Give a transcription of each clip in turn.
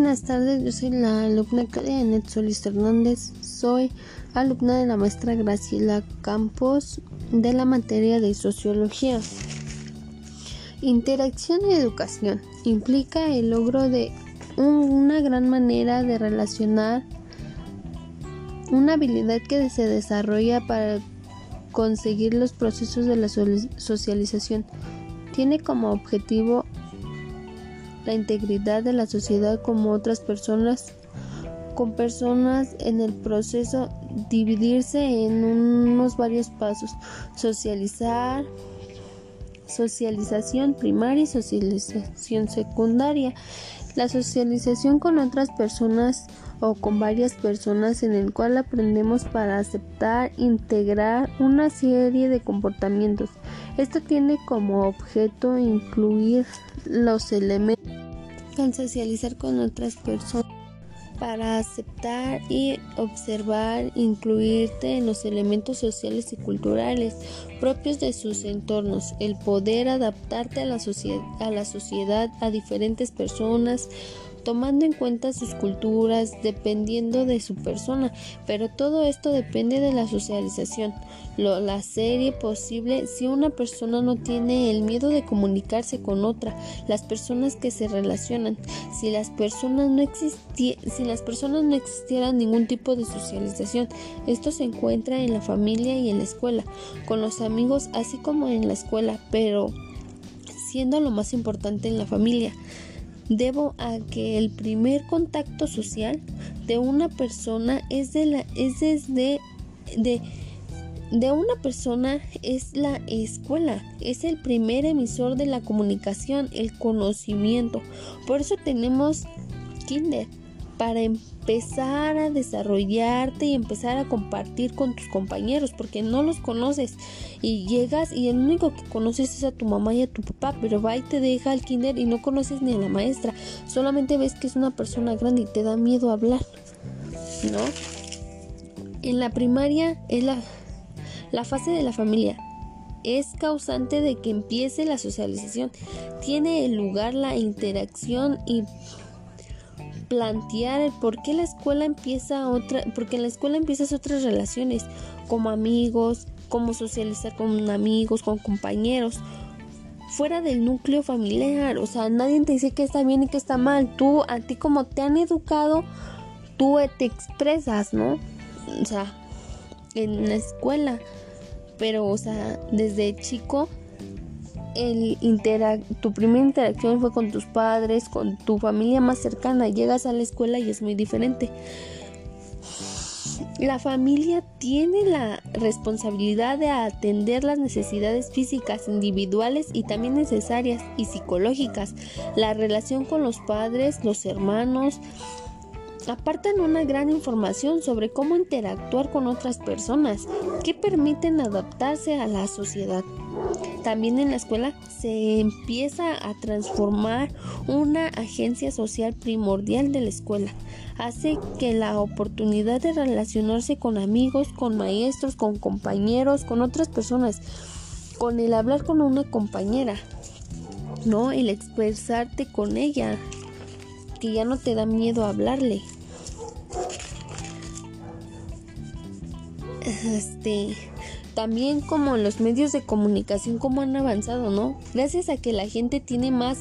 buenas tardes. Yo soy la alumna Janet Solís Hernández. Soy alumna de la maestra Graciela Campos de la materia de sociología. Interacción y educación implica el logro de una gran manera de relacionar una habilidad que se desarrolla para conseguir los procesos de la socialización. Tiene como objetivo la integridad de la sociedad como otras personas con personas en el proceso dividirse en unos varios pasos socializar socialización primaria y socialización secundaria la socialización con otras personas o con varias personas en el cual aprendemos para aceptar, integrar una serie de comportamientos. Esto tiene como objeto incluir los elementos al socializar con otras personas para aceptar y observar, incluirte en los elementos sociales y culturales propios de sus entornos, el poder adaptarte a la, a la sociedad, a diferentes personas, tomando en cuenta sus culturas, dependiendo de su persona, pero todo esto depende de la socialización, lo, la serie posible si una persona no tiene el miedo de comunicarse con otra, las personas que se relacionan, si las personas no si las personas no existieran ningún tipo de socialización, esto se encuentra en la familia y en la escuela, con los amigos así como en la escuela, pero siendo lo más importante en la familia debo a que el primer contacto social de una persona es de la es desde de, de una persona es la escuela, es el primer emisor de la comunicación, el conocimiento. Por eso tenemos kinder para empezar a desarrollarte y empezar a compartir con tus compañeros porque no los conoces y llegas y el único que conoces es a tu mamá y a tu papá pero va y te deja al kinder y no conoces ni a la maestra. Solamente ves que es una persona grande y te da miedo hablar ¿no? en la primaria es la, la fase de la familia. Es causante de que empiece la socialización. Tiene lugar la interacción y plantear el por qué la escuela empieza otra, porque en la escuela empiezas otras relaciones, como amigos, como socializar con amigos, con compañeros, fuera del núcleo familiar, o sea, nadie te dice que está bien y que está mal, tú, a ti como te han educado, tú te expresas, ¿no? O sea, en la escuela, pero, o sea, desde chico el tu primera interacción fue con tus padres, con tu familia más cercana. Llegas a la escuela y es muy diferente. La familia tiene la responsabilidad de atender las necesidades físicas individuales y también necesarias y psicológicas. La relación con los padres, los hermanos, apartan una gran información sobre cómo interactuar con otras personas que permiten adaptarse a la sociedad. También en la escuela se empieza a transformar una agencia social primordial de la escuela. Hace que la oportunidad de relacionarse con amigos, con maestros, con compañeros, con otras personas, con el hablar con una compañera, no el expresarte con ella, que ya no te da miedo hablarle. Este, también como los medios de comunicación como han avanzado, ¿no? Gracias a que la gente tiene más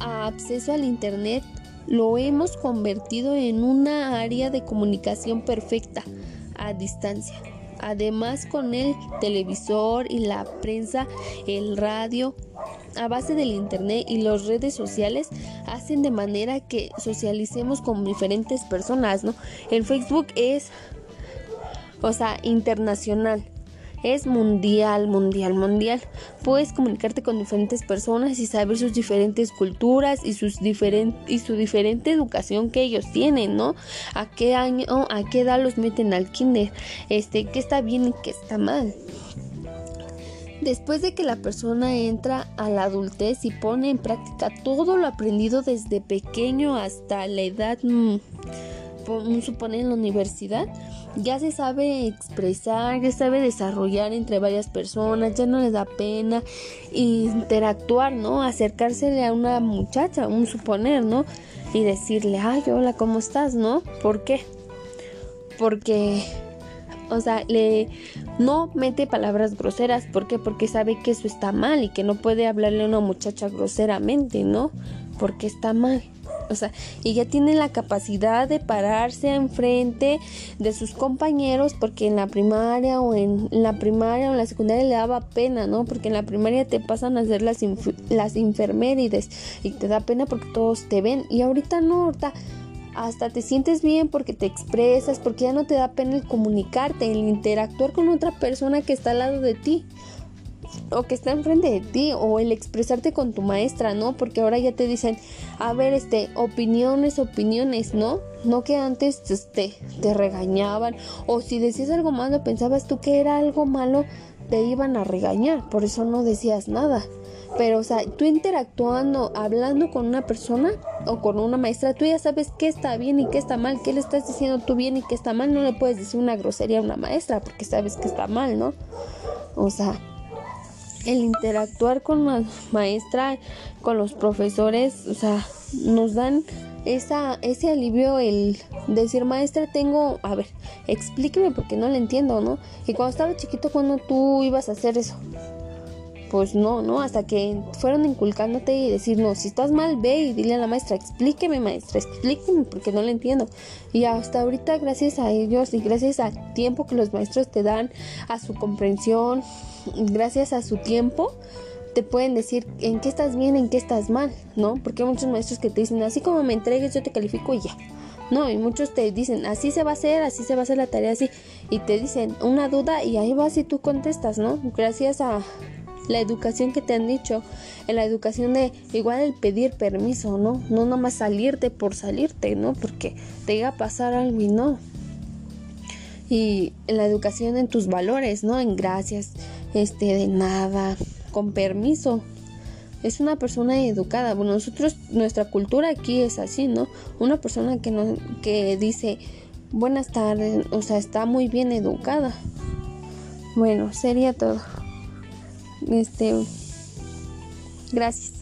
acceso al internet, lo hemos convertido en una área de comunicación perfecta a distancia. Además con el televisor y la prensa, el radio, a base del internet y las redes sociales hacen de manera que socialicemos con diferentes personas, ¿no? El Facebook es, o sea, internacional. Es mundial, mundial, mundial. Puedes comunicarte con diferentes personas y saber sus diferentes culturas y sus y su diferente educación que ellos tienen, ¿no? A qué año, a qué edad los meten al kinder, este, qué está bien y qué está mal. Después de que la persona entra a la adultez y pone en práctica todo lo aprendido desde pequeño hasta la edad, mm, supone en la universidad, ya se sabe expresar, ya sabe desarrollar entre varias personas, ya no le da pena interactuar, ¿no? Acercársele a una muchacha, un suponer, ¿no? Y decirle, ay, hola, ¿cómo estás, no? ¿Por qué? Porque, o sea, le no mete palabras groseras, ¿por qué? Porque sabe que eso está mal y que no puede hablarle a una muchacha groseramente, ¿no? Porque está mal. O sea, y ya tiene la capacidad de pararse enfrente de sus compañeros porque en la primaria o en, la primaria o en la secundaria le daba pena, ¿no? Porque en la primaria te pasan a hacer las, las infirmerides y te da pena porque todos te ven y ahorita no, ahorita hasta te sientes bien porque te expresas, porque ya no te da pena el comunicarte, el interactuar con otra persona que está al lado de ti o que está enfrente de ti o el expresarte con tu maestra, ¿no? Porque ahora ya te dicen, a ver, este, opiniones, opiniones, ¿no? No que antes este, te regañaban o si decías algo malo, pensabas tú que era algo malo, te iban a regañar, por eso no decías nada. Pero, o sea, tú interactuando, hablando con una persona o con una maestra, tú ya sabes qué está bien y qué está mal, qué le estás diciendo tú bien y qué está mal. No le puedes decir una grosería a una maestra porque sabes que está mal, ¿no? O sea, el interactuar con la maestra, con los profesores, o sea, nos dan esa, ese alivio el decir, maestra, tengo, a ver, explíqueme porque no le entiendo, ¿no? Y cuando estaba chiquito, cuando tú ibas a hacer eso? Pues no, ¿no? Hasta que fueron inculcándote y decir, no, si estás mal, ve y dile a la maestra, explíqueme, maestra, explíqueme porque no le entiendo. Y hasta ahorita, gracias a ellos y gracias al tiempo que los maestros te dan, a su comprensión, gracias a su tiempo, te pueden decir en qué estás bien, en qué estás mal, ¿no? Porque hay muchos maestros que te dicen, así como me entregues, yo te califico y ya. No, y muchos te dicen, así se va a hacer, así se va a hacer la tarea, así. Y te dicen una duda y ahí vas y tú contestas, ¿no? Gracias a la educación que te han dicho, en la educación de igual el pedir permiso, ¿no? No nomás salirte por salirte, ¿no? Porque te iba a pasar algo y no. Y en la educación en tus valores, ¿no? En gracias, este, de nada, con permiso. Es una persona educada. Bueno, nosotros, nuestra cultura aquí es así, ¿no? Una persona que, no, que dice buenas tardes, o sea, está muy bien educada. Bueno, sería todo. Este, gracias.